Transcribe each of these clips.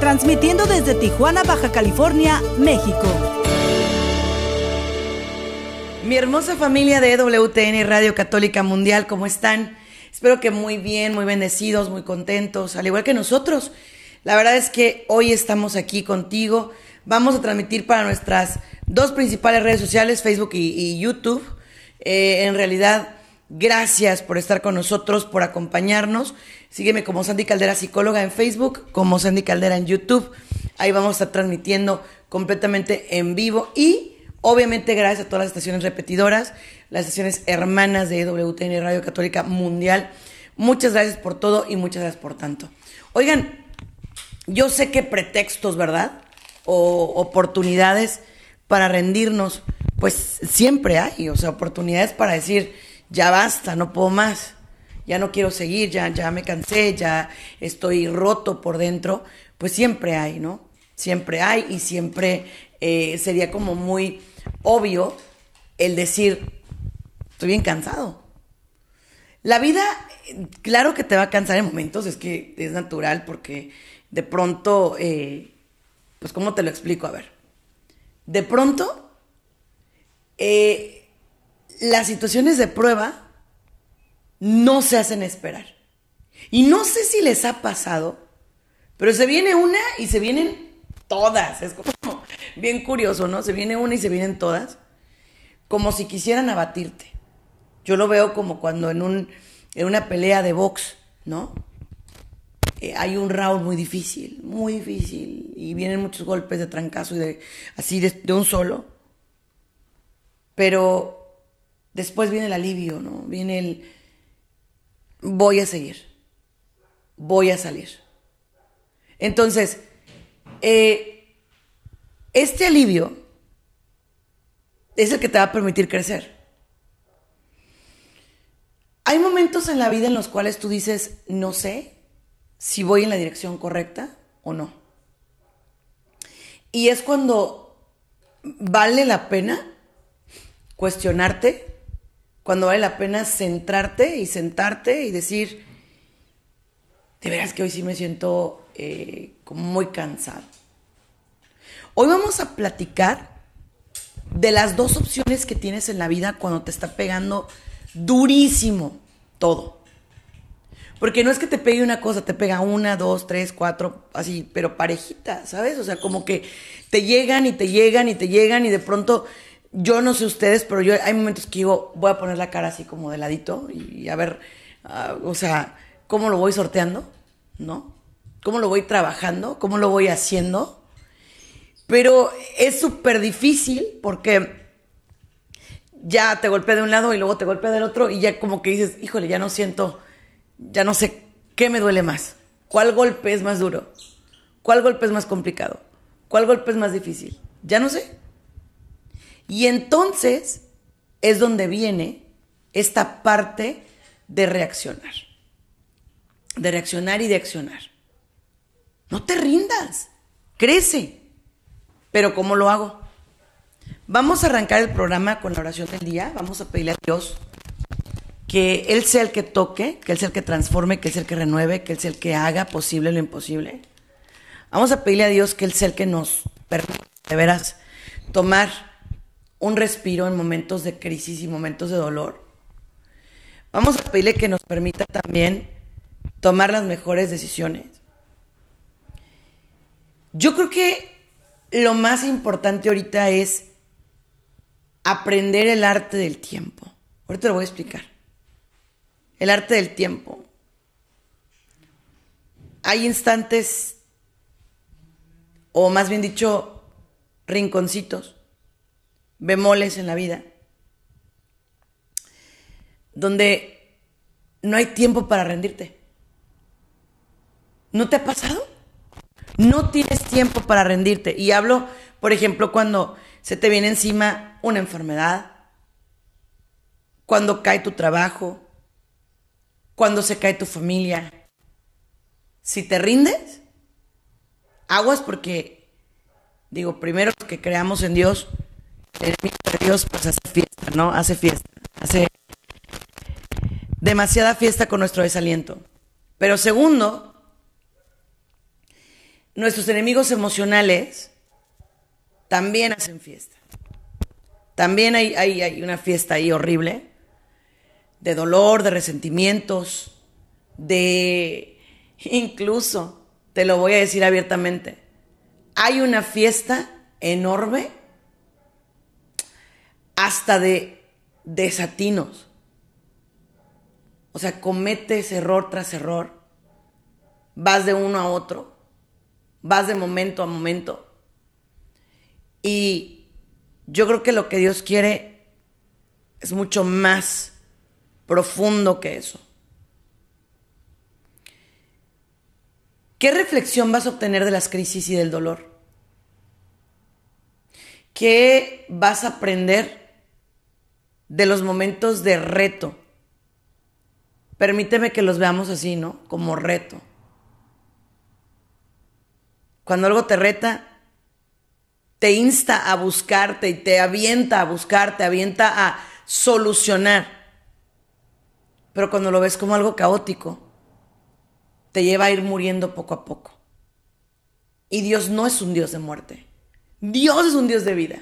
transmitiendo desde Tijuana, Baja California, México. Mi hermosa familia de EWTN Radio Católica Mundial, ¿cómo están? Espero que muy bien, muy bendecidos, muy contentos, al igual que nosotros. La verdad es que hoy estamos aquí contigo. Vamos a transmitir para nuestras dos principales redes sociales, Facebook y, YouTube. Eh, en realidad, gracias por estar con nosotros, por acompañarnos. Sígueme como Sandy Caldera Psicóloga en Facebook, como Sandy Caldera en YouTube. Ahí vamos a estar transmitiendo completamente en vivo y obviamente gracias a todas las estaciones repetidoras, las estaciones hermanas de WTN Radio Católica Mundial. Muchas gracias por todo y muchas gracias por tanto. Oigan, yo sé que pretextos, ¿verdad? O oportunidades para rendirnos, pues siempre hay, o sea, oportunidades para decir, ya basta, no puedo más, ya no quiero seguir, ya, ya me cansé, ya estoy roto por dentro, pues siempre hay, ¿no? Siempre hay y siempre eh, sería como muy obvio el decir, estoy bien cansado. La vida, claro que te va a cansar en momentos, es que es natural porque de pronto, eh, pues ¿cómo te lo explico? A ver, de pronto, eh, las situaciones de prueba no se hacen esperar. Y no sé si les ha pasado, pero se viene una y se vienen todas. Es como bien curioso, ¿no? Se viene una y se vienen todas, como si quisieran abatirte. Yo lo veo como cuando en, un, en una pelea de box, ¿no? Eh, hay un round muy difícil, muy difícil, y vienen muchos golpes de trancazo y de así de, un solo. Pero después viene el alivio, ¿no? Viene el voy a seguir, voy a salir. Entonces, eh, este alivio es el que te va a permitir crecer. Hay momentos en la vida en los cuales tú dices, no sé, si voy en la dirección correcta o no. Y es cuando vale la pena cuestionarte, cuando vale la pena centrarte y sentarte y decir, de veras que hoy sí me siento eh, como muy cansado. Hoy vamos a platicar de las dos opciones que tienes en la vida cuando te está pegando durísimo todo. Porque no es que te pegue una cosa, te pega una, dos, tres, cuatro, así, pero parejita, ¿sabes? O sea, como que te llegan y te llegan y te llegan y de pronto, yo no sé ustedes, pero yo hay momentos que digo, voy a poner la cara así como de ladito y a ver, ah, o sea, cómo lo voy sorteando, ¿no? ¿Cómo lo voy trabajando? ¿Cómo lo voy haciendo? Pero es súper difícil porque ya te golpea de un lado y luego te golpea del otro y ya como que dices, híjole, ya no siento ya no sé qué me duele más. ¿Cuál golpe es más duro? ¿Cuál golpe es más complicado? ¿Cuál golpe es más difícil? Ya no sé. Y entonces es donde viene esta parte de reaccionar. De reaccionar y de accionar. No te rindas. Crece. Pero ¿cómo lo hago? Vamos a arrancar el programa con la oración del día. Vamos a pedirle a Dios que Él sea el que toque, que Él sea el que transforme, que Él sea el que renueve, que Él sea el que haga posible lo imposible. Vamos a pedirle a Dios que Él sea el que nos permita, de veras, tomar un respiro en momentos de crisis y momentos de dolor. Vamos a pedirle que nos permita también tomar las mejores decisiones. Yo creo que lo más importante ahorita es aprender el arte del tiempo. Ahorita lo voy a explicar el arte del tiempo. Hay instantes, o más bien dicho, rinconcitos, bemoles en la vida, donde no hay tiempo para rendirte. ¿No te ha pasado? No tienes tiempo para rendirte. Y hablo, por ejemplo, cuando se te viene encima una enfermedad, cuando cae tu trabajo, cuando se cae tu familia. Si te rindes, aguas porque, digo, primero que creamos en Dios, el de Dios pues hace fiesta, ¿no? Hace fiesta, hace demasiada fiesta con nuestro desaliento. Pero segundo, nuestros enemigos emocionales también hacen fiesta. También hay, hay, una fiesta ahí horrible de dolor, de resentimientos, de incluso, te lo voy a decir abiertamente, hay una fiesta enorme hasta de desatinos. O sea, cometes error tras error, vas de uno a otro, vas de momento a momento. Y yo creo que lo que Dios quiere es mucho más profundo que eso. ¿Qué reflexión vas a obtener de las crisis y del dolor? ¿Qué vas a aprender de los momentos de reto? Permíteme que los veamos así, ¿no? Como reto. Cuando algo te reta, te insta a buscarte y te avienta a buscar, te avienta a solucionar. Pero cuando lo ves como algo caótico, te lleva a ir muriendo poco a poco. Y Dios no es un Dios de muerte. Dios es un Dios de vida.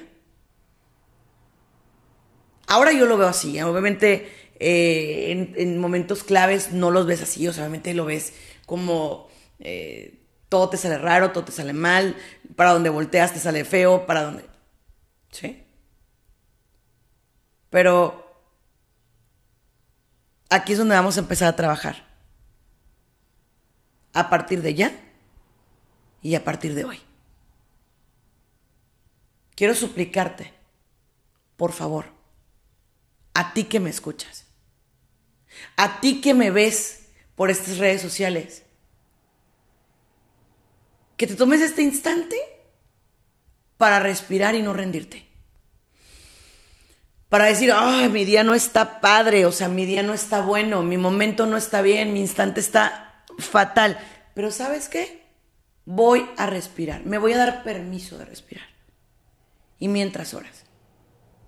Ahora yo lo veo así. Obviamente eh, en, momentos claves no los ves así. O sea, obviamente lo ves como eh, todo te sale raro, todo te sale mal. Para donde volteas te sale feo. Para donde... ¿Sí? Pero aquí es donde vamos a empezar a trabajar. A partir de ya y a partir de hoy. Quiero suplicarte, por favor, a ti que me escuchas, a ti que me ves por estas redes sociales, que te tomes este instante para respirar y no rendirte para decir, ay, mi día no está padre, o sea, mi día no está bueno, mi momento no está bien, mi instante está fatal. Pero ¿sabes qué? Voy a respirar, me voy a dar permiso de respirar. Y mientras horas,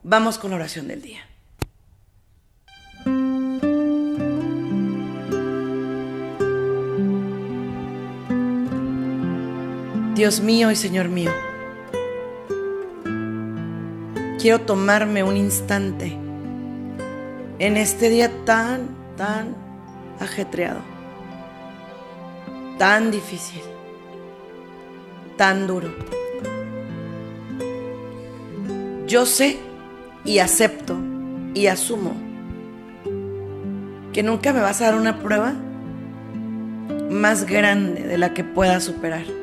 vamos con la oración del día. Dios mío y Señor mío, quiero tomarme un instante en este día tan, tan ajetreado, tan difícil, tan duro. Yo sé y acepto y asumo que nunca me vas a dar una prueba más grande de la que pueda superar.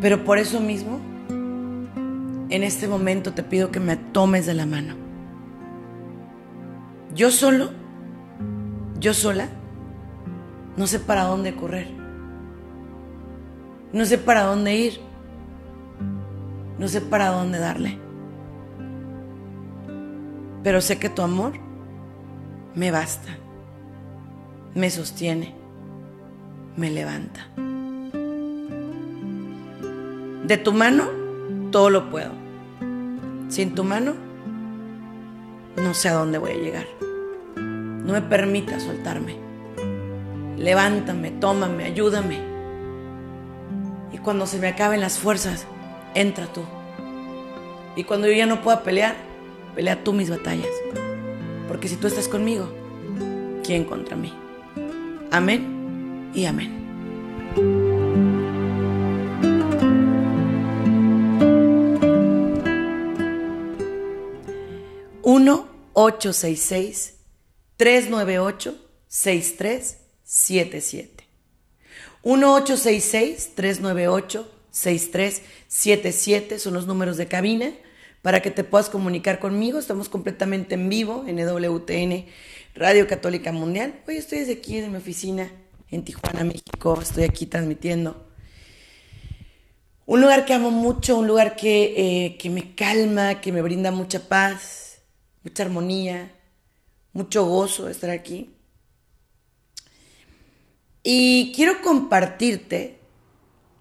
Pero por eso mismo, en este momento te pido que me tomes de la mano. Yo solo, yo sola, no sé para dónde correr. No sé para dónde ir. No sé para dónde darle. Pero sé que tu amor me basta, me sostiene, me levanta. De tu mano todo lo puedo. Sin tu mano, no sé a dónde voy a llegar. No me permitas soltarme. Levántame, tómame, ayúdame. Y cuando se me acaben las fuerzas, entra tú. Y cuando yo ya no pueda pelear, pelea tú mis batallas. Porque si tú estás conmigo, ¿quién contra mí? Amén y amén. 1-866-398-6377. 1-866-398-6377 son los números de cabina para que te puedas comunicar conmigo. Estamos completamente en vivo en EWTN Radio Católica Mundial. Hoy estoy desde aquí, en mi oficina, en Tijuana, México. Estoy aquí transmitiendo. Un lugar que amo mucho, un lugar que, eh, que me calma, que me brinda mucha paz, mucha armonía, mucho gozo estar aquí. Y quiero compartirte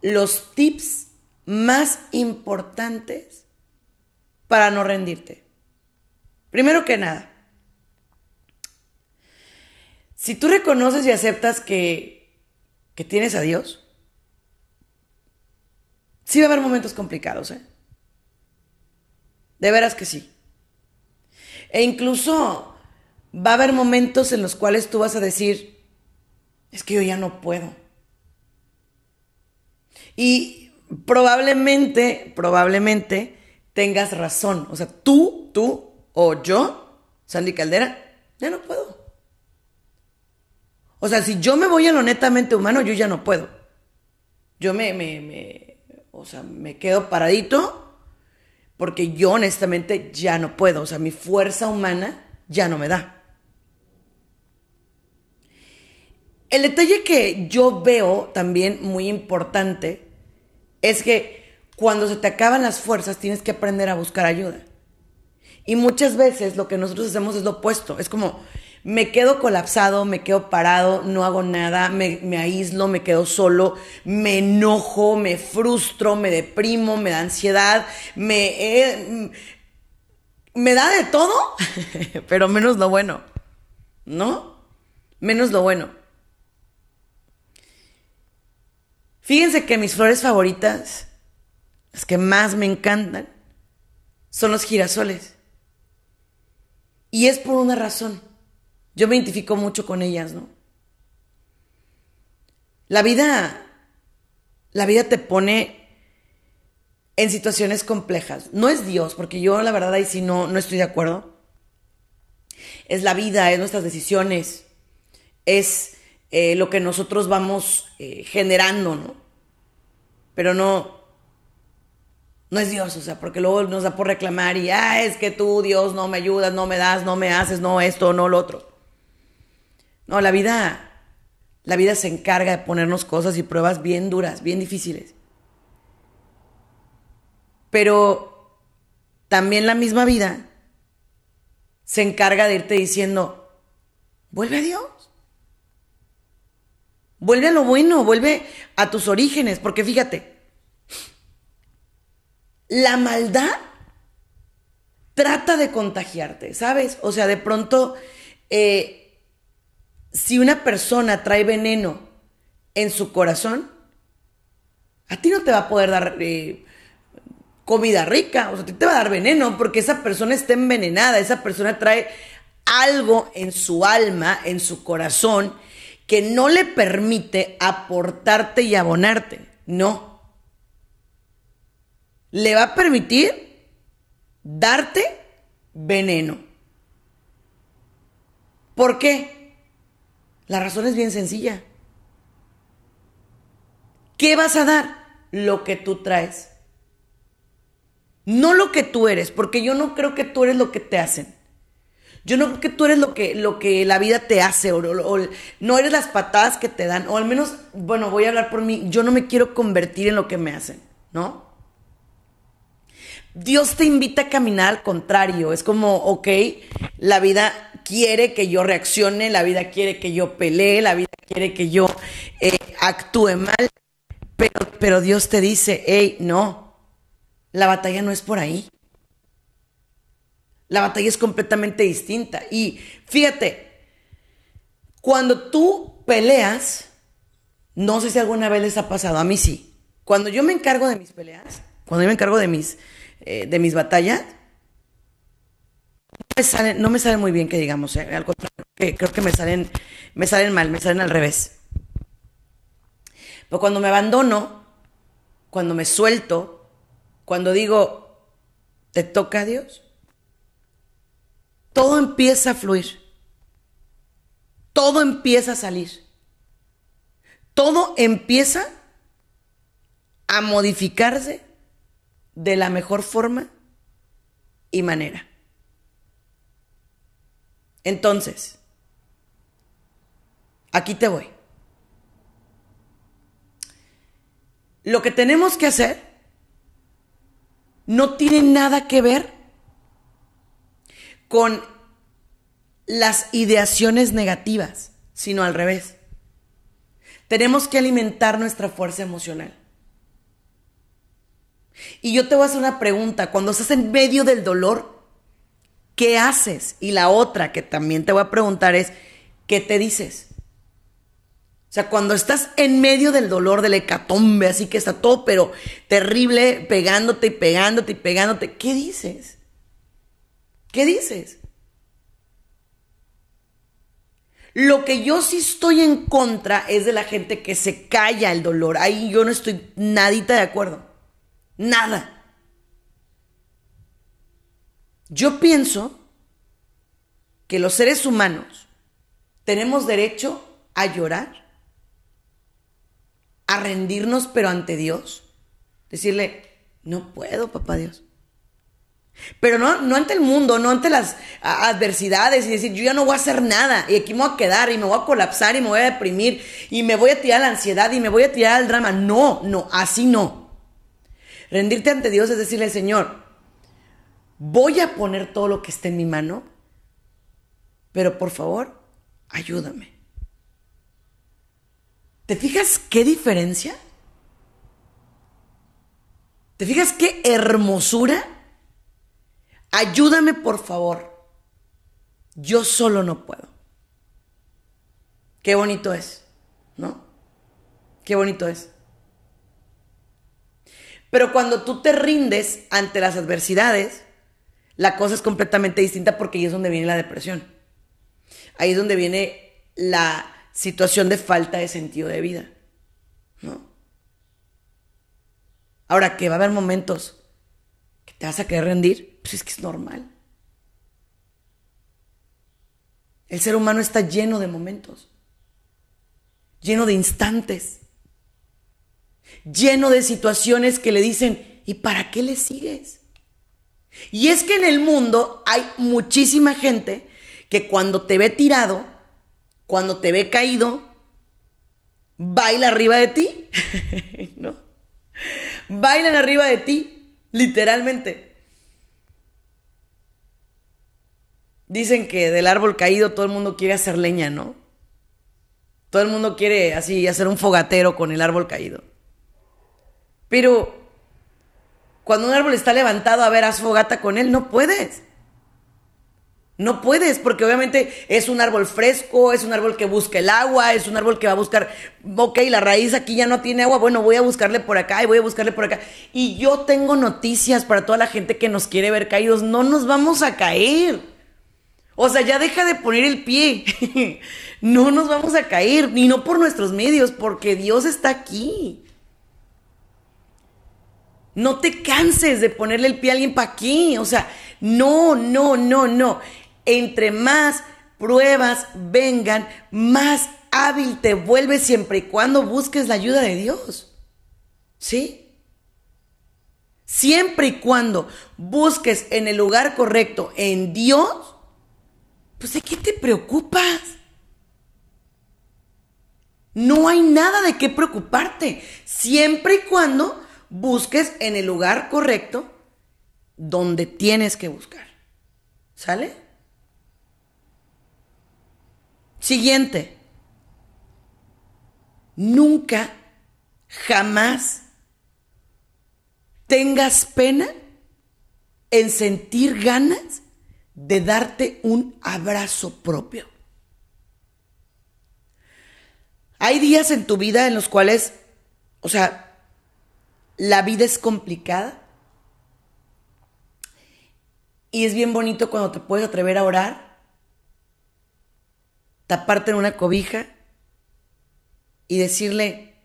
los tips más importantes para no rendirte. Primero que nada, si tú reconoces y aceptas que, que tienes a Dios, sí va a haber momentos complicados, ¿eh? De veras que sí. E incluso va a haber momentos en los cuales tú vas a decir, es que yo ya no puedo. Y probablemente, probablemente tengas razón. O sea, tú, tú o yo, Sandy Caldera, ya no puedo. O sea, si yo me voy a lo netamente humano, yo ya no puedo. Yo me, me, me, o sea, me quedo paradito porque yo honestamente ya no puedo. O sea, mi fuerza humana ya no me da. El detalle que yo veo también muy importante es que cuando se te acaban las fuerzas tienes que aprender a buscar ayuda. Y muchas veces lo que nosotros hacemos es lo opuesto. Es como, me quedo colapsado, me quedo parado, no hago nada, me, aíslo, me quedo solo, me enojo, me frustro, me deprimo, me da ansiedad, me, eh, me da de todo, pero menos lo bueno, ¿no? Menos lo bueno. Fíjense que mis flores favoritas, las que más me encantan, son los girasoles. Y es por una razón. Yo me identifico mucho con ellas, ¿no? La vida, la vida te pone en situaciones complejas. No es Dios, porque yo la verdad ahí sí no, no estoy de acuerdo. Es la vida, es nuestras decisiones, es eh, lo que nosotros vamos eh, generando, ¿no? Pero no, no es Dios, o sea, porque luego nos da por reclamar y, ah, es que tú, Dios, no me ayudas, no me das, no me haces, no esto, no lo otro. No, la vida, la vida se encarga de ponernos cosas y pruebas bien duras, bien difíciles. Pero también la misma vida se encarga de irte diciendo, vuelve a Dios. Vuelve a lo bueno, vuelve a tus orígenes, porque fíjate, la maldad trata de contagiarte, ¿sabes? O sea, de pronto, eh, si una persona trae veneno en su corazón, a ti no te va a poder dar eh, comida rica, o sea, a ti te va a dar veneno porque esa persona está envenenada, esa persona trae algo en su alma, en su corazón, que no le permite aportarte y abonarte. No. Le va a permitir darte veneno. ¿Por qué? La razón es bien sencilla. ¿Qué vas a dar? Lo que tú traes. No lo que tú eres, porque yo no creo que tú eres lo que te hacen. Yo no creo que tú eres lo que, lo que la vida te hace, o, no eres las patadas que te dan, o al menos, bueno, voy a hablar por mí, yo no me quiero convertir en lo que me hacen, ¿no? Dios te invita a caminar al contrario, es como, ok, la vida quiere que yo reaccione, la vida quiere que yo pelee, la vida quiere que yo eh, actúe mal, pero, pero Dios te dice, hey, no, la batalla no es por ahí. La batalla es completamente distinta. Y fíjate, cuando tú peleas, no sé si alguna vez les ha pasado, a mí sí. Cuando yo me encargo de mis peleas, cuando yo me encargo de mis, eh, de mis batallas, no me, salen, muy bien que digamos, eh, al contrario, creo que me salen, me salen mal, me salen al revés. Pero cuando me abandono, cuando me suelto, cuando digo, te toca a Dios, todo empieza a fluir. Todo empieza a salir. Todo empieza a modificarse de la mejor forma y manera. Entonces, aquí te voy. Lo que tenemos que hacer no tiene nada que ver con las ideaciones negativas, sino al revés. Tenemos que alimentar nuestra fuerza emocional. Y yo te voy a hacer una pregunta. Cuando estás en medio del dolor, ¿qué haces? Y la otra que también te voy a preguntar es, ¿qué te dices? O sea, cuando estás en medio del dolor, del hecatombe, así que está todo, pero terrible, pegándote y pegándote y pegándote, ¿qué dices? ¿Qué dices? Lo que yo sí estoy en contra es de la gente que se calla el dolor. Ahí yo no estoy nadita de acuerdo. Nada. Yo pienso que los seres humanos tenemos derecho a llorar, a rendirnos, pero ante Dios. Decirle, no puedo, papá Dios. Pero no, no ante el mundo, no ante las adversidades y decir, yo ya no voy a hacer nada y aquí me voy a quedar y me voy a colapsar y me voy a deprimir y me voy a tirar a la ansiedad y me voy a tirar al drama. No, no, así no. Rendirte ante Dios es decirle, Señor, voy a poner todo lo que esté en mi mano, pero por favor, ayúdame. ¿Te fijas qué diferencia? ¿Te fijas qué hermosura? Ayúdame por favor. Yo solo no puedo. Qué bonito es, ¿no? Qué bonito es. Pero cuando tú te rindes ante las adversidades, la cosa es completamente distinta porque ahí es donde viene la depresión. Ahí es donde viene la situación de falta de sentido de vida, ¿no? Ahora que va a haber momentos que te vas a querer rendir, pues es que es normal. El ser humano está lleno de momentos, lleno de instantes, lleno de situaciones que le dicen, ¿y para qué le sigues? Y es que en el mundo hay muchísima gente que cuando te ve tirado, cuando te ve caído, baila arriba de ti, ¿no? Bailan arriba de ti, literalmente. Dicen que del árbol caído todo el mundo quiere hacer leña, ¿no? Todo el mundo quiere así hacer un fogatero con el árbol caído. Pero cuando un árbol está levantado, a ver, haz fogata con él, no puedes. No puedes, porque obviamente es un árbol fresco, es un árbol que busca el agua, es un árbol que va a buscar, ok, la raíz aquí ya no tiene agua, bueno, voy a buscarle por acá y voy a buscarle por acá. Y yo tengo noticias para toda la gente que nos quiere ver caídos, no nos vamos a caer. O sea, ya deja de poner el pie. no nos vamos a caer, ni no por nuestros medios, porque Dios está aquí. No te canses de ponerle el pie a alguien para aquí. O sea, no, no, no, no. Entre más pruebas vengan, más hábil te vuelves siempre y cuando busques la ayuda de Dios. ¿Sí? Siempre y cuando busques en el lugar correcto, en Dios, pues ¿de qué te preocupas? No hay nada de qué preocuparte, siempre y cuando busques en el lugar correcto donde tienes que buscar. ¿Sale? Siguiente. Nunca, jamás tengas pena en sentir ganas de darte un abrazo propio. Hay días en tu vida en los cuales, o sea, la vida es complicada. Y es bien bonito cuando te puedes atrever a orar, taparte en una cobija y decirle,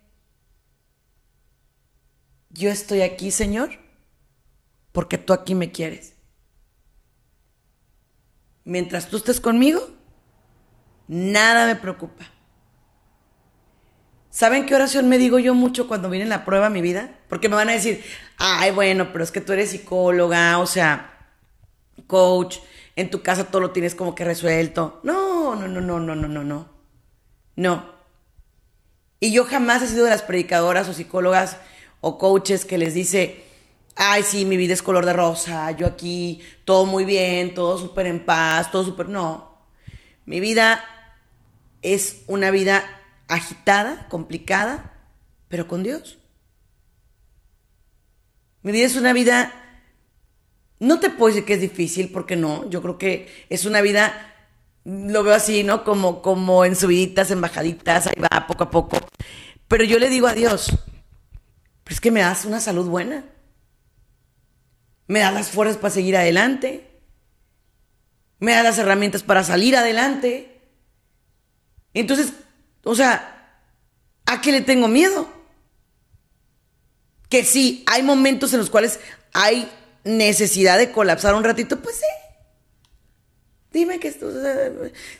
yo estoy aquí, Señor, porque tú aquí me quieres mientras tú estés conmigo, nada me preocupa. ¿Saben qué oración me digo yo mucho cuando viene la prueba a mi vida? Porque me van a decir, ay, bueno, pero es que tú eres psicóloga, o sea, coach, en tu casa todo lo tienes como que resuelto. No, no, no, no, no, no, no, no. No. Y yo jamás he sido de las predicadoras o psicólogas o coaches que les dice, ay, sí, mi vida es color de rosa, yo aquí, todo muy bien, todo súper en paz, todo súper... No, mi vida es una vida agitada, complicada, pero con Dios. Mi vida es una vida, no te puedo decir que es difícil, porque no, yo creo que es una vida, lo veo así, ¿no? Como, como en subiditas, en bajaditas, ahí va poco a poco. Pero yo le digo a Dios, pero es que me das una salud buena, me das las fuerzas para seguir adelante, me das las herramientas para salir adelante. Entonces, o sea, ¿a qué le tengo miedo? Que sí, hay momentos en los cuales hay necesidad de colapsar un ratito, pues sí. Dime que esto,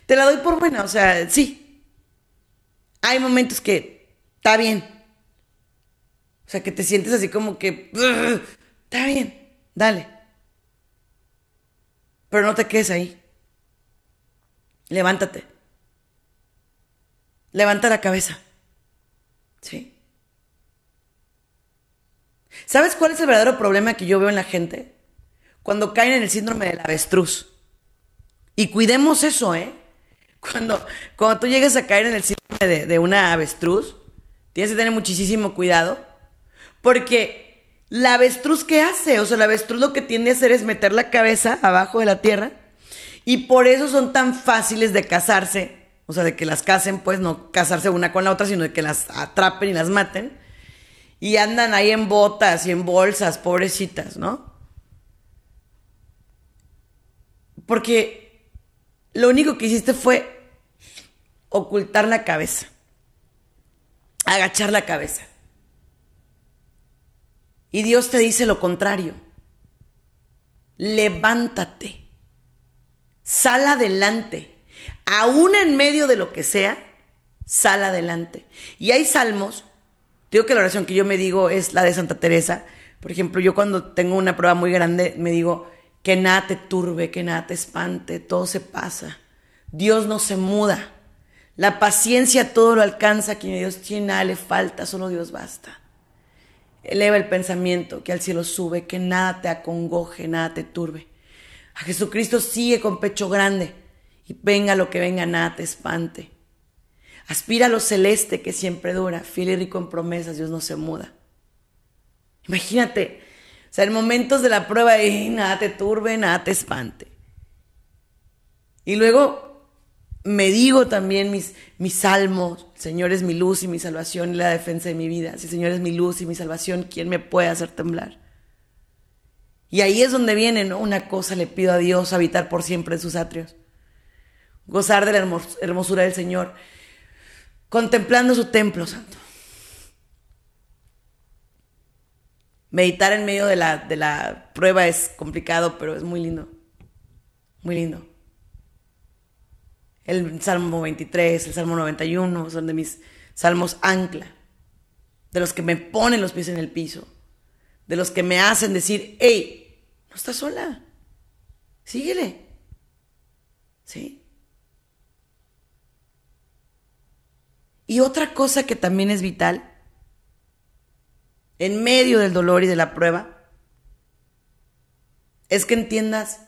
te la doy por buena, o sea, sí. Hay momentos que está bien. O sea, que te sientes así como que, está bien, dale. Pero no te quedes ahí. Levántate. Levanta la cabeza. ¿Sí? ¿Sabes cuál es el verdadero problema que yo veo en la gente? Cuando caen en el síndrome del avestruz. Y cuidemos eso, ¿eh? Cuando, cuando tú llegas a caer en el síndrome de, de una avestruz, tienes que tener muchísimo cuidado. Porque la avestruz, ¿qué hace? O sea, la avestruz lo que tiende a hacer es meter la cabeza abajo de la tierra. Y por eso son tan fáciles de casarse. O sea, de que las casen, pues no casarse una con la otra, sino de que las atrapen y las maten y andan ahí en botas y en bolsas, pobrecitas, ¿no? Porque lo único que hiciste fue ocultar la cabeza, agachar la cabeza. Y Dios te dice lo contrario. Levántate, sal adelante, aún en medio de lo que sea, sal adelante. Y hay salmos Digo que la oración que yo me digo es la de Santa Teresa. Por ejemplo, yo cuando tengo una prueba muy grande me digo que nada te turbe, que nada te espante, todo se pasa. Dios no se muda. La paciencia todo lo alcanza, quien Dios tiene nada le falta, solo Dios basta. Eleva el pensamiento, que al cielo sube, que nada te acongoje, nada te turbe. A Jesucristo sigue con pecho grande y venga lo que venga, nada te espante. Aspira a lo celeste que siempre dura, fiel y rico en promesas, Dios no se muda. Imagínate, o sea, en momentos de la prueba, y nada te turbe, nada te espante. Y luego me digo también mis, mis salmos, Señor es mi luz y mi salvación y la defensa de mi vida. Si Señor es mi luz y mi salvación, ¿quién me puede hacer temblar? Y ahí es donde viene, ¿no? Una cosa le pido a Dios, habitar por siempre en sus atrios. Gozar de la hermosura del Señor contemplando su templo santo. Meditar en medio de la, de la prueba es complicado, pero es muy lindo. Muy lindo. El Salmo 23, el Salmo 91 son de mis salmos ancla, de los que me ponen los pies en el piso, de los que me hacen decir, hey, no estás sola, síguele. ¿Sí? Y otra cosa que también es vital, en medio del dolor y de la prueba, es que entiendas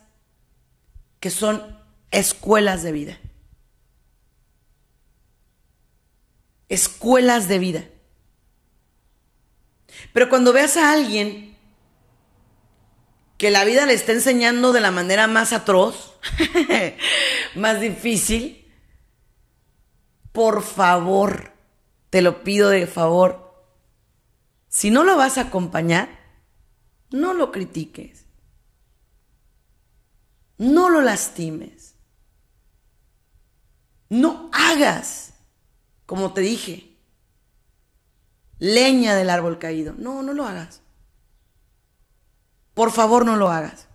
que son escuelas de vida. Escuelas de vida. Pero cuando veas a alguien que la vida le está enseñando de la manera más atroz, más difícil, por favor, te lo pido de favor, si no lo vas a acompañar, no lo critiques. No lo lastimes. No hagas, como te dije, leña del árbol caído. No, no lo hagas. Por favor, no lo hagas.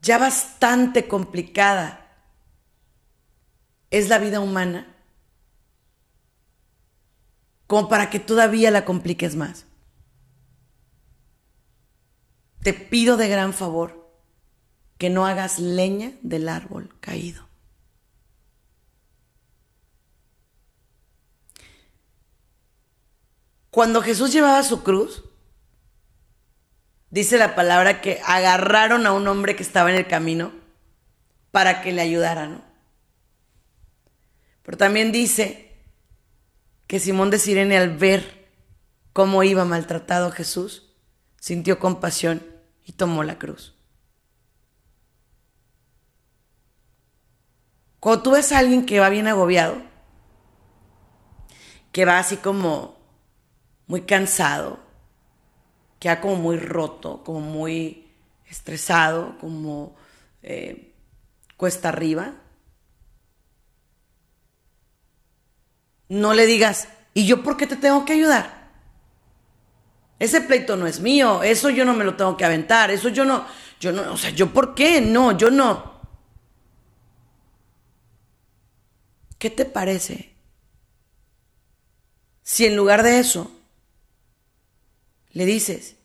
Ya bastante complicada es la vida humana como para que todavía la compliques más. Te pido de gran favor que no hagas leña del árbol caído. Cuando Jesús llevaba su cruz, dice la palabra que agarraron a un hombre que estaba en el camino para que le ayudara, ¿no? Pero también dice que Simón de Sirene al ver cómo iba maltratado Jesús, sintió compasión y tomó la cruz. Cuando tú ves a alguien que va bien agobiado, que va así como muy cansado, que va como muy roto, como muy estresado, como eh, cuesta arriba, no le digas, ¿y yo por qué te tengo que ayudar? Ese pleito no es mío, eso yo no me lo tengo que aventar, eso yo no, yo no, o sea, ¿yo por qué? No, yo no. ¿Qué te parece si en lugar de eso le dices,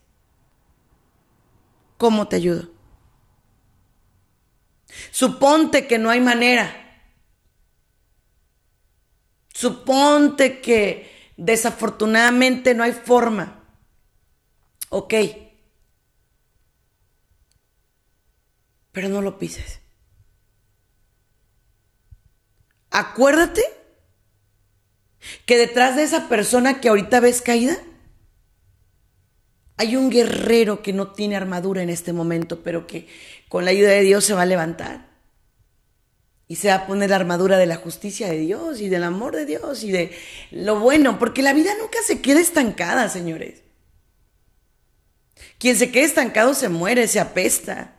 ¿cómo te ayudo? Suponte que no hay manera. Suponte que desafortunadamente no hay forma. Ok. Pero no lo pises. Acuérdate que detrás de esa persona que ahorita ves caída, hay un guerrero que no tiene armadura en este momento, pero que con la ayuda de Dios se va a levantar. Y se va a poner la armadura de la justicia de Dios y del amor de Dios y de lo bueno, porque la vida nunca se queda estancada, señores. Quien se queda estancado se muere, se apesta.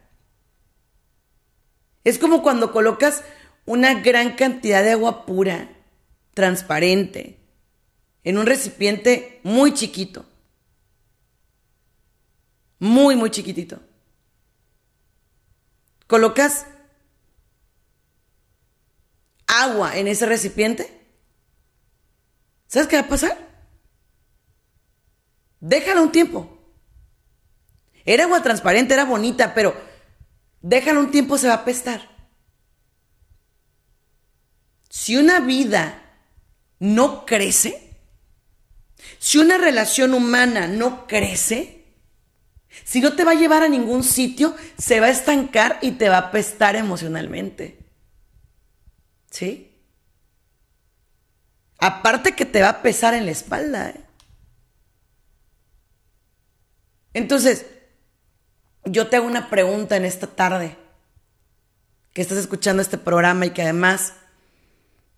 Es como cuando colocas una gran cantidad de agua pura, transparente, en un recipiente muy chiquito. Muy, muy chiquitito. Colocas agua en ese recipiente. ¿Sabes qué va a pasar? Déjalo un tiempo. Era agua transparente, era bonita, pero déjalo un tiempo, se va a apestar. Si una vida no crece, si una relación humana no crece, si no te va a llevar a ningún sitio, se va a estancar y te va a apestar emocionalmente. ¿Sí? Aparte que te va a pesar en la espalda. ¿eh? Entonces, yo te hago una pregunta en esta tarde, que estás escuchando este programa y que además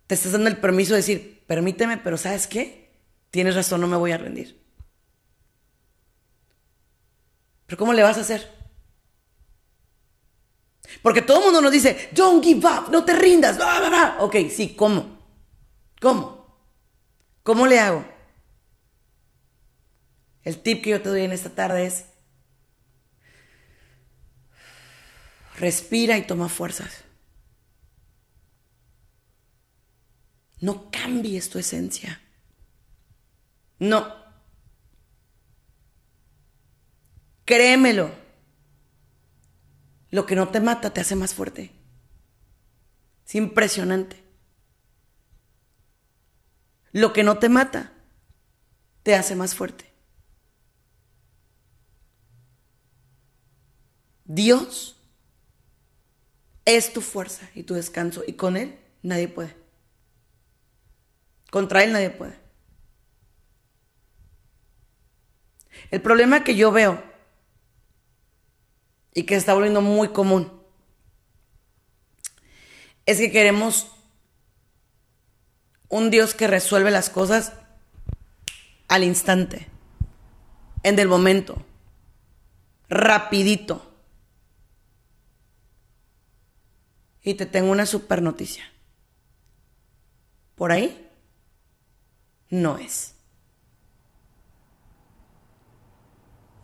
te estás dando el permiso de decir, permíteme, pero ¿sabes qué? Tienes razón, no me voy a rendir. Pero ¿cómo le vas a hacer? Porque todo el mundo nos dice, don't give up, no te rindas. Ok, sí, ¿cómo? ¿Cómo? ¿Cómo le hago? El tip que yo te doy en esta tarde es, respira y toma fuerzas. No cambies tu esencia. No. Créemelo. Lo que no te mata te hace más fuerte. Es impresionante. Lo que no te mata te hace más fuerte. Dios es tu fuerza y tu descanso y con Él nadie puede. Contra Él nadie puede. El problema que yo veo y que se está volviendo muy común es que queremos un Dios que resuelve las cosas al instante, en el momento, rapidito. Y te tengo una super noticia. Por ahí no es.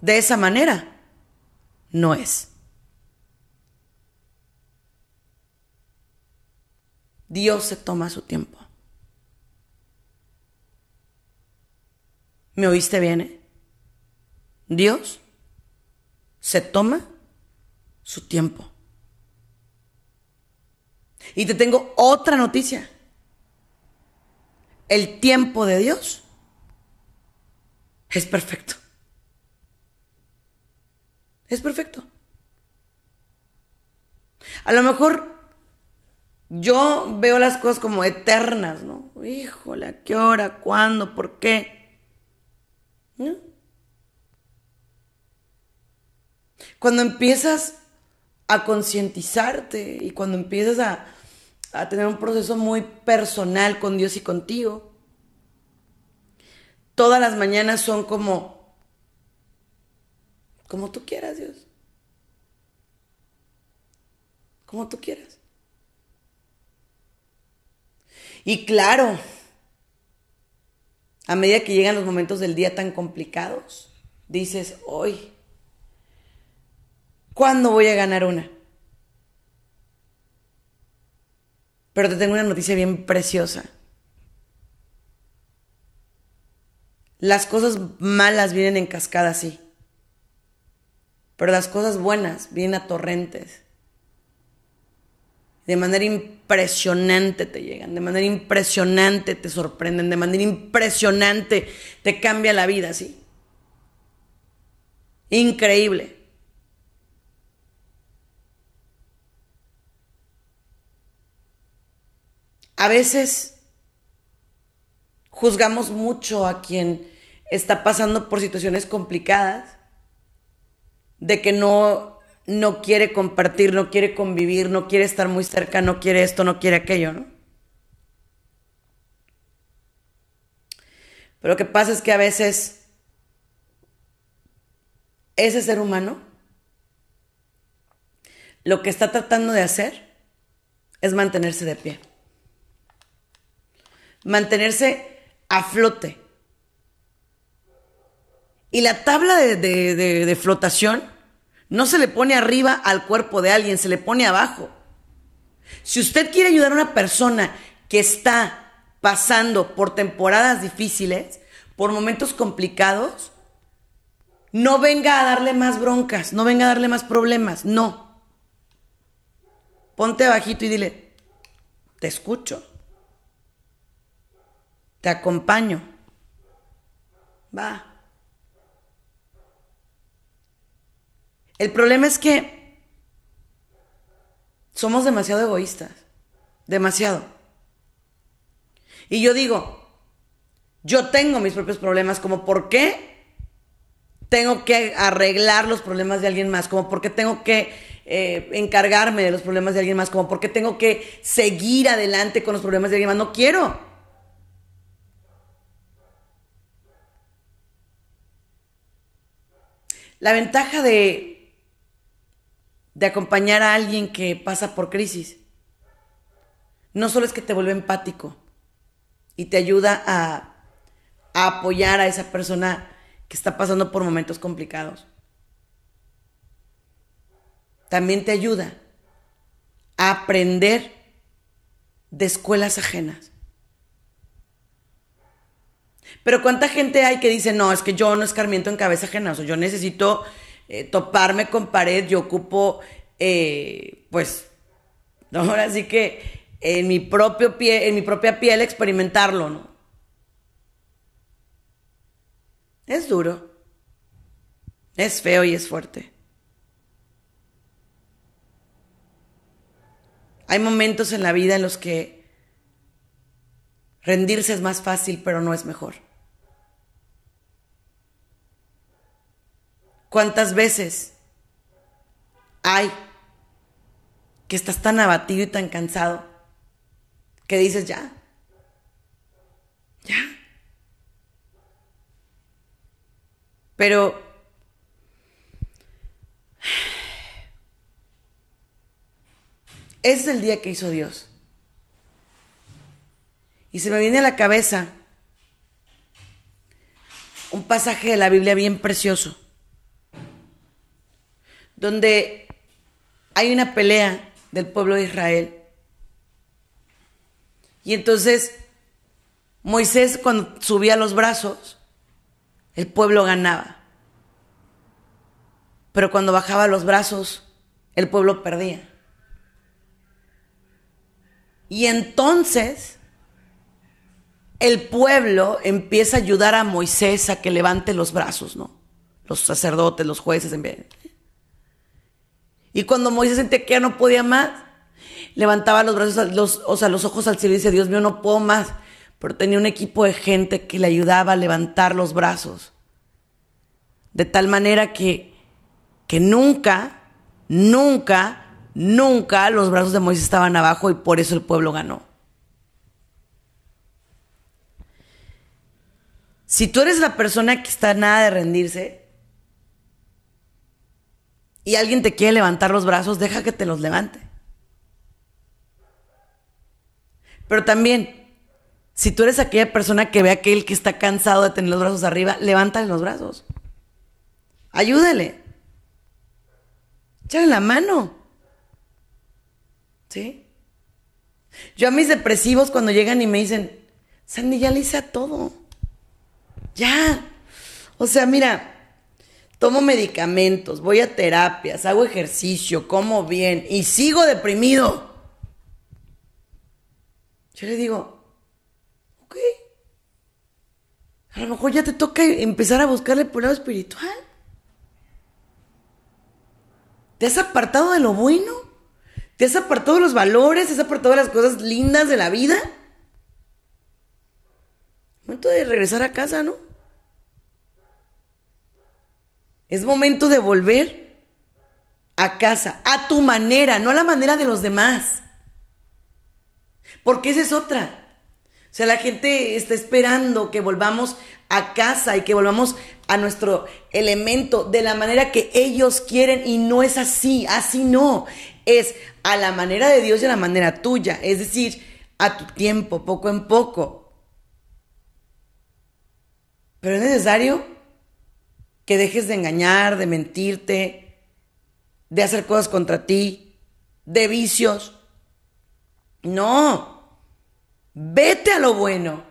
De esa manera no es. Dios se toma su tiempo. ¿Me oíste bien? Eh? Dios se toma su tiempo. Y te tengo otra noticia. El tiempo de Dios es perfecto. Es perfecto. A lo mejor yo veo las cosas como eternas, ¿no? Híjole, ¿a qué hora? ¿Cuándo? ¿Por qué? Cuando empiezas a concientizarte y cuando empiezas a, a tener un proceso muy personal con Dios y contigo, todas las mañanas son como, como tú quieras, Dios. Como tú quieras. Y claro, a medida que llegan los momentos del día tan complicados, dices, hoy, ¿cuándo voy a ganar una? Pero te tengo una noticia bien preciosa. Las cosas malas vienen en cascada, sí. Pero las cosas buenas vienen a torrentes de manera impresionante te llegan, de manera impresionante te sorprenden, de manera impresionante te cambia la vida, ¿sí? Increíble. A veces juzgamos mucho a quien está pasando por situaciones complicadas, de que no no quiere compartir, no quiere convivir, no quiere estar muy cerca, no quiere esto, no quiere aquello, ¿no? Pero lo que pasa es que a veces ese ser humano lo que está tratando de hacer es mantenerse de pie. Mantenerse a flote. Y la tabla de, flotación no se le pone arriba al cuerpo de alguien, se le pone abajo. Si usted quiere ayudar a una persona que está pasando por temporadas difíciles, por momentos complicados, no venga a darle más broncas, no venga a darle más problemas, no. Ponte abajito y dile, te escucho, te acompaño, va. El problema es que somos demasiado egoístas, demasiado. Y yo digo, yo tengo mis propios problemas, como por qué tengo que arreglar los problemas de alguien más, como por qué tengo que eh, encargarme de los problemas de alguien más, como por qué tengo que seguir adelante con los problemas de alguien más. No quiero. La ventaja de de acompañar a alguien que pasa por crisis. No solo es que te vuelve empático y te ayuda a, apoyar a esa persona que está pasando por momentos complicados. También te ayuda a aprender de escuelas ajenas. Pero ¿cuánta gente hay que dice, no, es que yo no escarmiento en cabeza ajena, o sea, yo necesito eh, toparme con pared, yo ocupo, eh, pues, ahora sí que en mi, propio pie, en mi propia piel experimentarlo, ¿no? Es duro, es feo y es fuerte. Hay momentos en la vida en los que rendirse es más fácil, pero no es mejor. ¿Cuántas veces hay que estás tan abatido y tan cansado que dices ya? Ya. Pero ese es el día que hizo Dios. Y se me viene a la cabeza un pasaje de la Biblia bien precioso donde hay una pelea del pueblo de Israel. Y entonces Moisés cuando subía los brazos, el pueblo ganaba. Pero cuando bajaba los brazos, el pueblo perdía. Y entonces el pueblo empieza a ayudar a Moisés a que levante los brazos, ¿no? Los sacerdotes, los jueces. Y cuando Moisés sentía que ya no podía más, levantaba los brazos, los, o sea, los ojos al cielo y dice, Dios mío, no puedo más. Pero tenía un equipo de gente que le ayudaba a levantar los brazos. De tal manera que, que nunca, nunca, nunca los brazos de Moisés estaban abajo y por eso el pueblo ganó. Si tú eres la persona que está nada de rendirse y alguien te quiere levantar los brazos, deja que te los levante. Pero también, si tú eres aquella persona que ve a aquel que está cansado de tener los brazos arriba, levántale los brazos. Ayúdale. Échale la mano. ¿Sí? Yo a mis depresivos cuando llegan y me dicen, Sandy, ya le hice a todo. Ya. O sea, mira, tomo medicamentos, voy a terapias, hago ejercicio, como bien y sigo deprimido. Yo le digo, ok. A lo mejor ya te toca empezar a buscarle por lado espiritual. ¿Te has apartado de lo bueno? ¿Te has apartado de los valores? ¿Te has apartado de las cosas lindas de la vida? Momento de regresar a casa, ¿no? Es momento de volver a casa, a tu manera, no a la manera de los demás. Porque esa es otra. O sea, la gente está esperando que volvamos a casa y que volvamos a nuestro elemento de la manera que ellos quieren y no es así, así no. Es a la manera de Dios y a la manera tuya, es decir, a tu tiempo, poco en poco. Pero es necesario que dejes de engañar, de mentirte, de hacer cosas contra ti, de vicios. No, vete a lo bueno.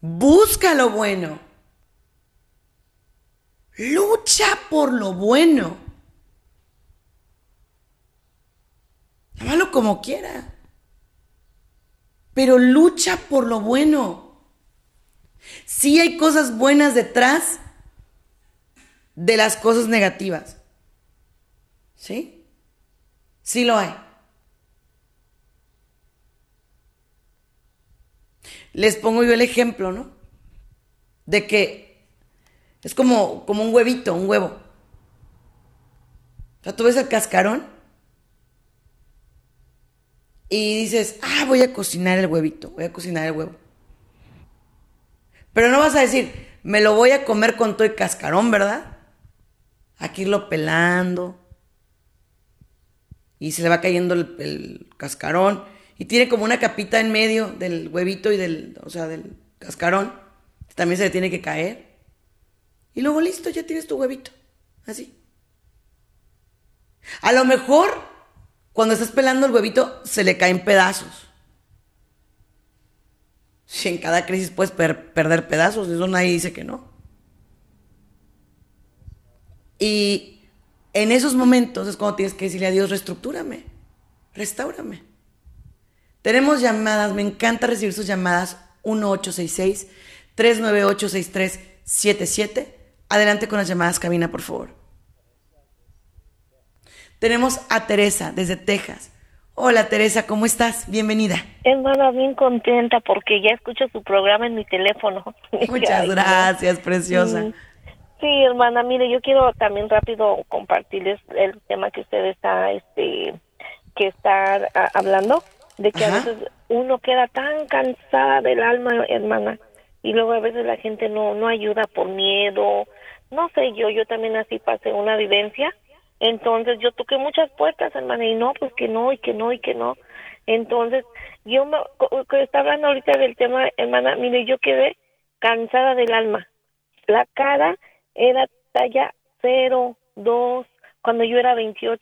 Busca lo bueno. Lucha por lo bueno. Llámalo como quiera. Pero lucha por lo bueno. Sí hay cosas buenas detrás de las cosas negativas. ¿Sí? Sí lo hay. Les pongo yo el ejemplo, ¿no? De que es como, como un huevito, un huevo. O sea, tú ves el cascarón y dices, ah, voy a cocinar el huevito, voy a cocinar el huevo. Pero no vas a decir, me lo voy a comer con todo el cascarón, ¿verdad? Aquí irlo pelando. Y se le va cayendo el, cascarón. Y tiene como una capita en medio del huevito y del, o sea, del cascarón. También se le tiene que caer. Y luego listo, ya tienes tu huevito. Así. A lo mejor, cuando estás pelando el huevito, se le caen pedazos. Si en cada crisis puedes perder pedazos, eso nadie dice que no. Y en esos momentos es cuando tienes que decirle a Dios, reestructúrame, restaurame. Tenemos llamadas, me encanta recibir sus llamadas 1866-398-6377. Adelante con las llamadas, cabina, por favor. Tenemos a Teresa desde Texas. Hola Teresa, ¿cómo estás? Bienvenida. Hermana, bien contenta porque ya escucho su programa en mi teléfono. Muchas gracias, preciosa. Sí, hermana, mire, yo quiero también rápido compartirles el tema que usted está, este, que está hablando, de que a veces uno queda tan cansada del alma, hermana, y luego a veces la gente no, no ayuda por miedo, no sé yo, yo también así pasé una vivencia, entonces yo toqué muchas puertas, hermana, y no, pues que no, y que no, y que no. Entonces, yo me, que está hablando ahorita del tema, hermana, mire, yo quedé cansada del alma. La cara era talla 0, 2, cuando yo era 28.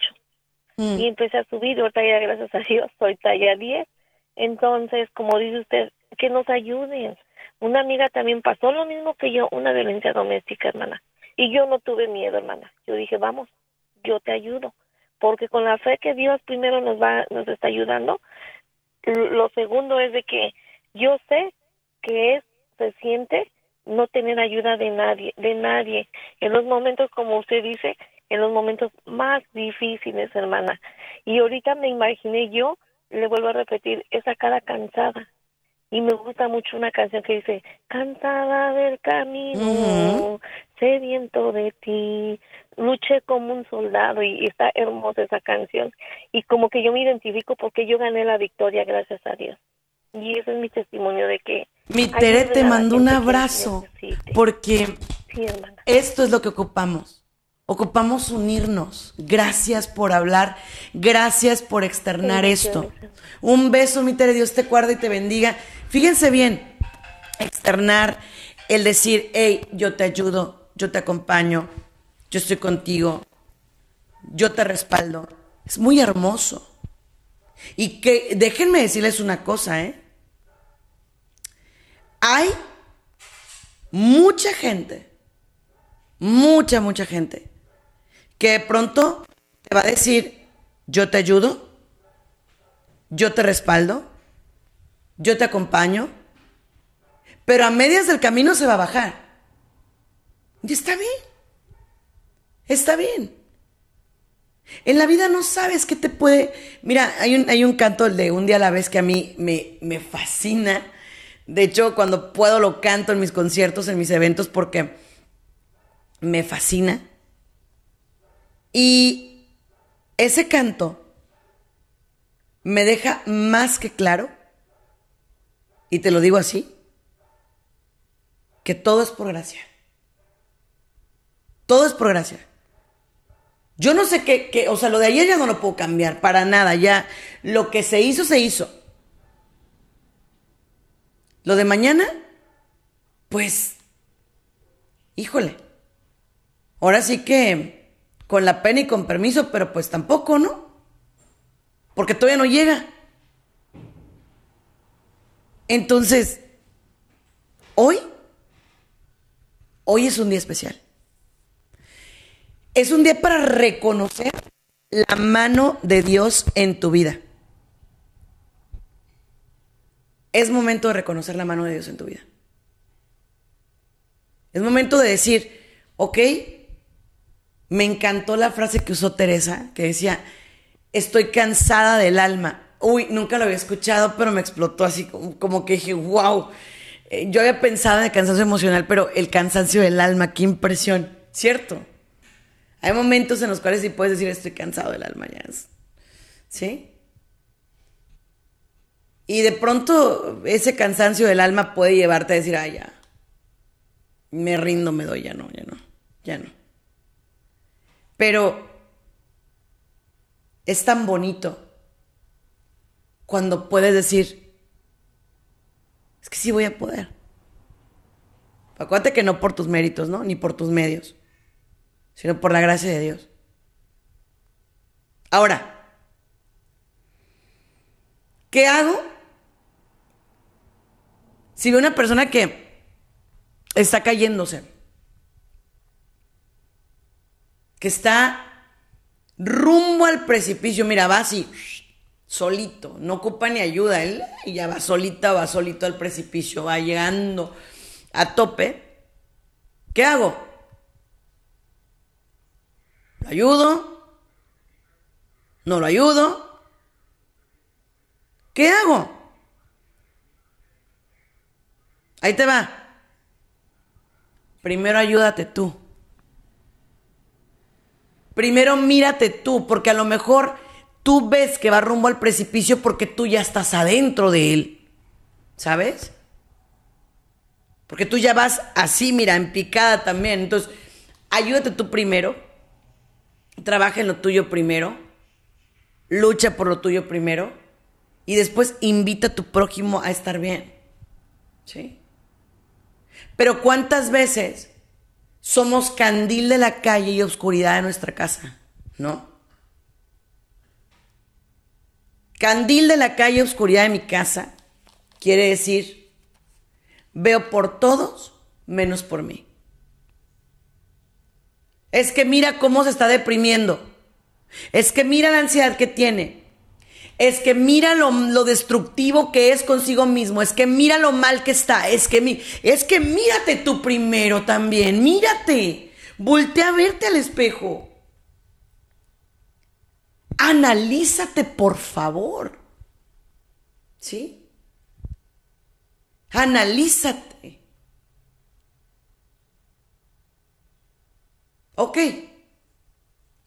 Mm. Y empecé a subir, ahorita ya gracias a Dios soy talla 10. Entonces, como dice usted, que nos ayuden. Una amiga también pasó lo mismo que yo, una violencia doméstica, hermana. Y yo no tuve miedo, hermana. Yo dije, vamos, yo te ayudo, porque con la fe que Dios primero nos va, nos está ayudando, lo segundo es de que yo sé que es, se siente no tener ayuda de nadie, de nadie. En los momentos, como usted dice, en los momentos más difíciles, hermana. Y ahorita me imaginé yo, le vuelvo a repetir, esa cara cansada. Y me gusta mucho una canción que dice, cansada del camino, sediento de ti, luché como un soldado y está hermosa esa canción. Y como que yo me identifico porque yo gané la victoria, gracias a Dios. Y ese es mi testimonio de que... Mi Tere te mando un abrazo porque esto es lo que ocupamos. Ocupamos unirnos. Gracias por hablar. Gracias por externar esto. Un beso, mi Tere. Dios te guarde y te bendiga. Fíjense bien, externar el decir, hey, yo te ayudo, yo te acompaño, yo estoy contigo, yo te respaldo. Es muy hermoso. Y que déjenme decirles una cosa, ¿eh? Hay mucha gente, mucha, mucha gente, que de pronto te va a decir, yo te ayudo, yo te respaldo, yo te acompaño, pero a medias del camino se va a bajar. Y está bien, está bien. En la vida no sabes qué te puede... Mira, hay un, hay un canto de Un día a la vez que a mí me, me fascina. De hecho, cuando puedo lo canto en mis conciertos, en mis eventos, porque me fascina. Y ese canto me deja más que claro, y te lo digo así, que todo es por gracia. Todo es por gracia. Yo no sé qué, o sea, lo de ayer ya no lo puedo cambiar, para nada, ya lo que se hizo, se hizo. Lo de mañana, pues, híjole, ahora sí que con la pena y con permiso, pero pues tampoco, ¿no? Porque todavía no llega. Entonces, hoy, hoy es un día especial. Es un día para reconocer la mano de Dios en tu vida. Es momento de reconocer la mano de Dios en tu vida. Es momento de decir, ok, me encantó la frase que usó Teresa, que decía, estoy cansada del alma. Uy, nunca lo había escuchado, pero me explotó así como, que dije, wow. Eh, yo había pensado en el cansancio emocional, pero el cansancio del alma, qué impresión, ¿cierto? Hay momentos en los cuales sí puedes decir estoy cansado del alma ya. ¿Sí? Y de pronto ese cansancio del alma puede llevarte a decir, ah, ya, me rindo, me doy, ya no, ya no, ya no. Pero es tan bonito cuando puedes decir, es que sí voy a poder. Acuérdate que no por tus méritos, ¿no? Ni por tus medios sino por la gracia de Dios. Ahora, ¿qué hago si veo una persona que está cayéndose? Que está rumbo al precipicio, mira, va así, solito, no ocupa ni ayuda, él y ya va solita, va solito al precipicio, va llegando a tope. ¿Qué hago? ¿Lo ayudo? ¿No lo ayudo? ¿Qué hago? Ahí te va. Primero ayúdate tú. Primero mírate tú, porque a lo mejor tú ves que va rumbo al precipicio porque tú ya estás adentro de él. ¿Sabes? Porque tú ya vas así, mira, en picada también. Entonces, ayúdate tú primero trabaja en lo tuyo primero, lucha por lo tuyo primero y después invita a tu prójimo a estar bien. ¿Sí? Pero ¿cuántas veces somos candil de la calle y oscuridad de nuestra casa? ¿No? Candil de la calle, oscuridad de mi casa, quiere decir, veo por todos menos por mí. Es que mira cómo se está deprimiendo. Es que mira la ansiedad que tiene. Es que mira lo, lo, destructivo que es consigo mismo. Es que mira lo mal que está. Es que, es que mírate tú primero también. Mírate. Voltea a verte al espejo. Analízate, por favor. ¿Sí? Analízate. Ok.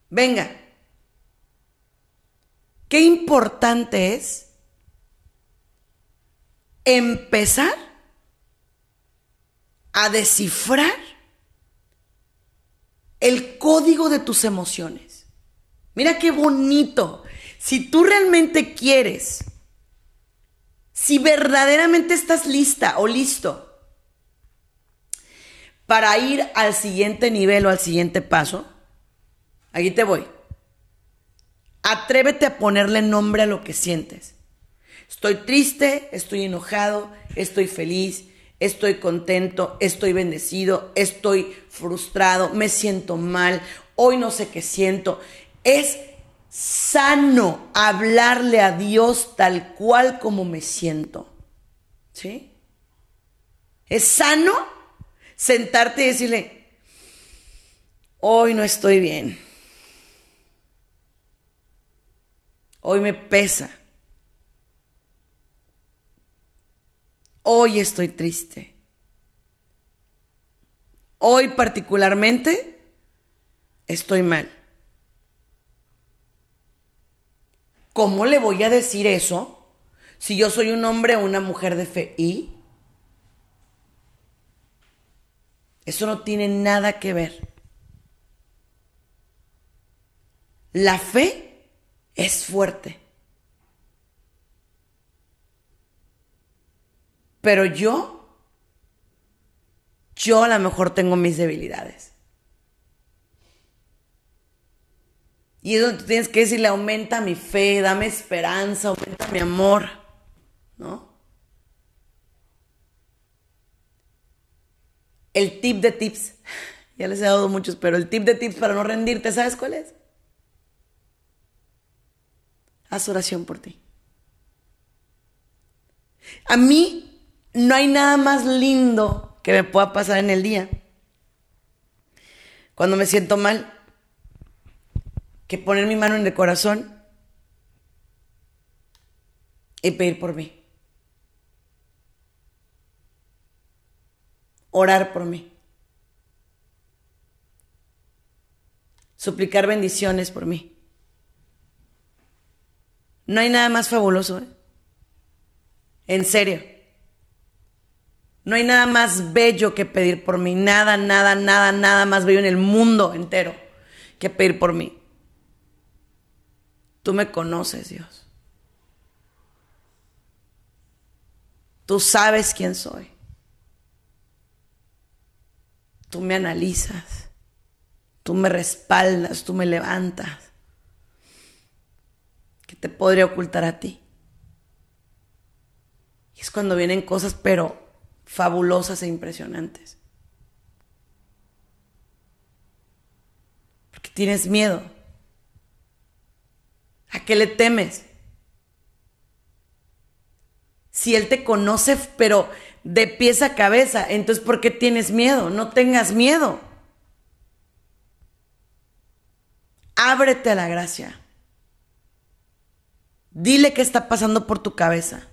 Venga. Qué importante es empezar a descifrar el código de tus emociones. Mira qué bonito. Si tú realmente quieres, si verdaderamente estás lista o listo para ir al siguiente nivel o al siguiente paso, aquí te voy. Atrévete a ponerle nombre a lo que sientes. Estoy triste, estoy enojado, estoy feliz, estoy contento, estoy bendecido, estoy frustrado, me siento mal, hoy no sé qué siento. Es sano hablarle a Dios tal cual como me siento. ¿Sí? Es sano sentarte y decirle, hoy no estoy bien Hoy me pesa. Hoy estoy triste. Hoy particularmente estoy mal. ¿Cómo le voy a decir eso si yo soy un hombre o una mujer de fe? ¿Y? Eso no tiene nada que ver. La fe es fuerte. Pero yo, yo a lo mejor tengo mis debilidades. Y es donde tú tienes que decirle, aumenta mi fe, dame esperanza, aumenta mi amor, ¿no? El tip de tips, ya les he dado muchos, pero el tip de tips para no rendirte, ¿sabes cuál es? Haz oración por ti. A mí no hay nada más lindo que me pueda pasar en el día. Cuando me siento mal, que poner mi mano en el corazón y pedir por mí. Orar por mí. Suplicar bendiciones por mí. No hay nada más fabuloso. ¿eh? En serio. No hay nada más bello que pedir por mí. Nada, nada, nada, nada más bello en el mundo entero que pedir por mí. Tú me conoces, Dios. Tú sabes quién soy. Tú me analizas. Tú me respaldas. Tú me levantas que te podría ocultar a ti. Y es cuando vienen cosas, pero fabulosas e impresionantes. Porque tienes miedo. ¿A qué le temes? Si Él te conoce, pero de pies a cabeza, entonces ¿por qué tienes miedo? No tengas miedo. Ábrete a la gracia. Dile qué está pasando por tu cabeza.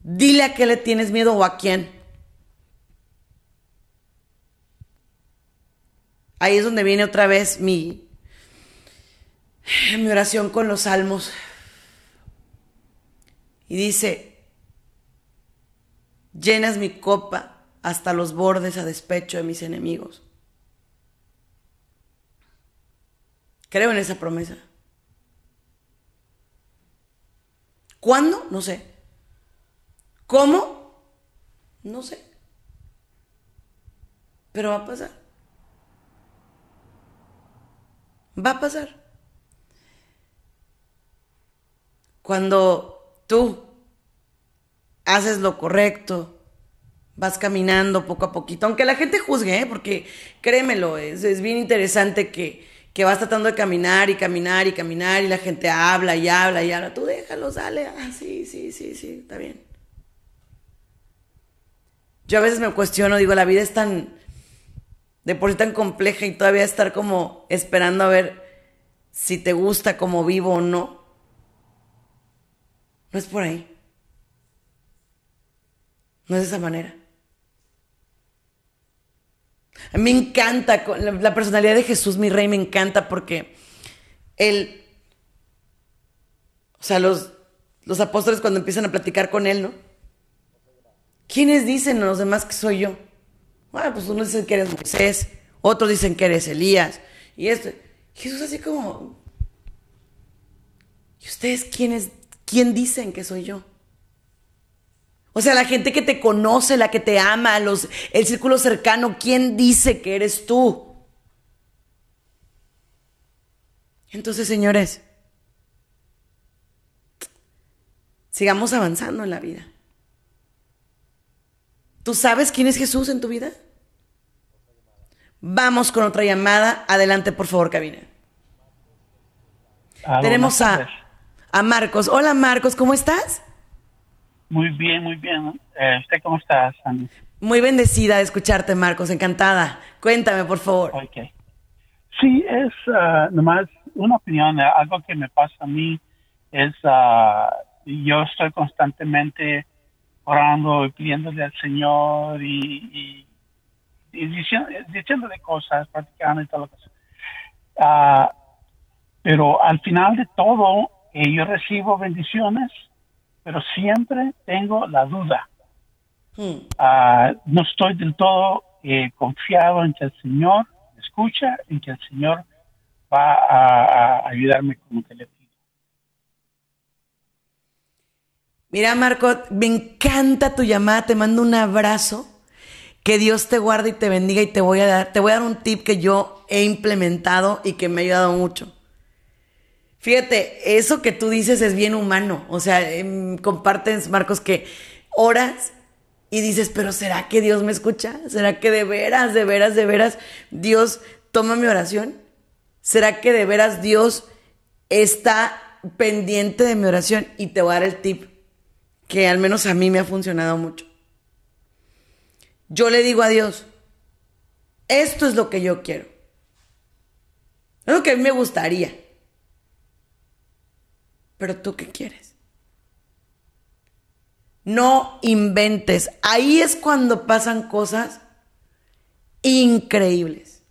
Dile a qué le tienes miedo o a quién. Ahí es donde viene otra vez mi, mi oración con los salmos. Y dice, llenas mi copa hasta los bordes a despecho de mis enemigos. Creo en esa promesa. ¿Cuándo? No sé. ¿Cómo? No sé. Pero va a pasar. Va a pasar. Cuando tú haces lo correcto, vas caminando poco a poquito, aunque la gente juzgue, ¿eh? porque créemelo, es, es bien interesante que, que vas tratando de caminar y caminar y caminar y la gente habla y habla y habla. Tú déjalo, sale. Ah, sí, sí, sí, sí, está bien. Yo a veces me cuestiono, digo, la vida es tan, de por sí tan compleja y todavía estar como esperando a ver si te gusta como vivo o no. No es por ahí. No es de esa manera. A me encanta la personalidad de Jesús, mi rey, me encanta porque él, o sea, los, los apóstoles cuando empiezan a platicar con él, ¿no? ¿Quiénes dicen los demás que soy yo? Bueno, pues unos dicen que eres Moisés, otros dicen que eres Elías. Y esto, Jesús así como, ¿y ustedes quiénes, quién dicen que soy yo? O sea, la gente que te conoce, la que te ama, los, el círculo cercano, ¿quién dice que eres tú? Entonces, señores, sigamos avanzando en la vida. ¿Tú sabes quién es Jesús en tu vida? Vamos con otra llamada. Adelante, por favor, cabina. Ah, Tenemos a, a Marcos. Hola, Marcos, ¿cómo estás? Muy bien, muy bien. Eh, ¿Usted cómo está, Sandy? Muy bendecida de escucharte, Marcos, encantada. Cuéntame, por favor. Ok. Sí, es uh, nomás una opinión, algo que me pasa a mí es, uh, yo estoy constantemente orando y pidiéndole al Señor y, y, diciendo, diciéndole cosas, practicando y todo lo que uh, pero al final de todo, eh, yo recibo bendiciones pero siempre tengo la duda. Hmm. Ah, no estoy del todo eh, confiado en que el Señor escucha, en que el Señor va a, ayudarme con que le pido. Mira, Marco, me encanta tu llamada, te mando un abrazo. Que Dios te guarde y te bendiga y te voy a dar, te voy a dar un tip que yo he implementado y que me ha ayudado mucho. Fíjate, eso que tú dices es bien humano. O sea, em, compartes, Marcos, que oras y dices, pero ¿será que Dios me escucha? ¿Será que de veras, de veras, de veras Dios toma mi oración? ¿Será que de veras Dios está pendiente de mi oración? Y te voy a dar el tip que al menos a mí me ha funcionado mucho. Yo le digo a Dios, esto es lo que yo quiero. Es lo que a mí me gustaría. Pero tú qué quieres? No inventes. Ahí es cuando pasan cosas increíbles.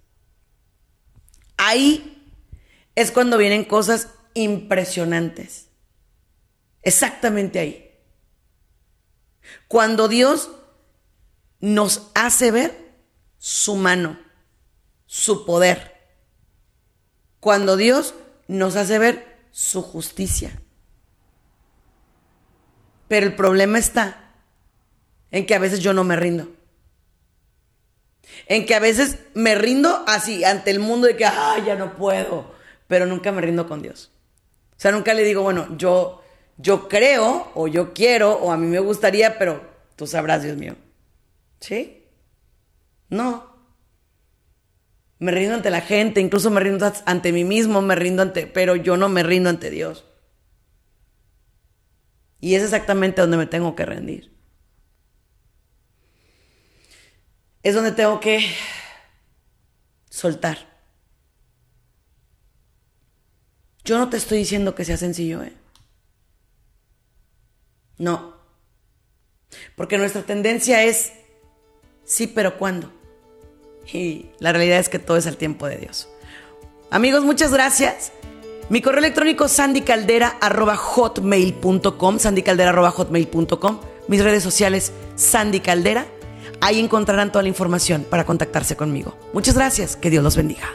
Ahí es cuando vienen cosas impresionantes. Exactamente ahí. Cuando Dios nos hace ver su mano, su poder. Cuando Dios nos hace ver su justicia. Pero el problema está en que a veces yo no me rindo. En que a veces me rindo así ante el mundo de que, ay, ya no puedo, pero nunca me rindo con Dios. O sea, nunca le digo, bueno, yo, yo creo o yo quiero o a mí me gustaría, pero tú sabrás, Dios mío. ¿Sí? No. Me rindo ante la gente, incluso me rindo ante mí mismo, me rindo ante, pero yo no me rindo ante Dios. Y es exactamente donde me tengo que rendir. Es donde tengo que soltar. Yo no te estoy diciendo que sea sencillo, ¿eh? No. Porque nuestra tendencia es, sí, pero ¿cuándo? Y la realidad es que todo es al tiempo de Dios. Amigos, muchas gracias. Mi correo electrónico sandycaldera.hotmail.com sandycaldera.hotmail.com Mis redes sociales, Sandy Caldera. Ahí encontrarán toda la información para contactarse conmigo. Muchas gracias. Que Dios los bendiga.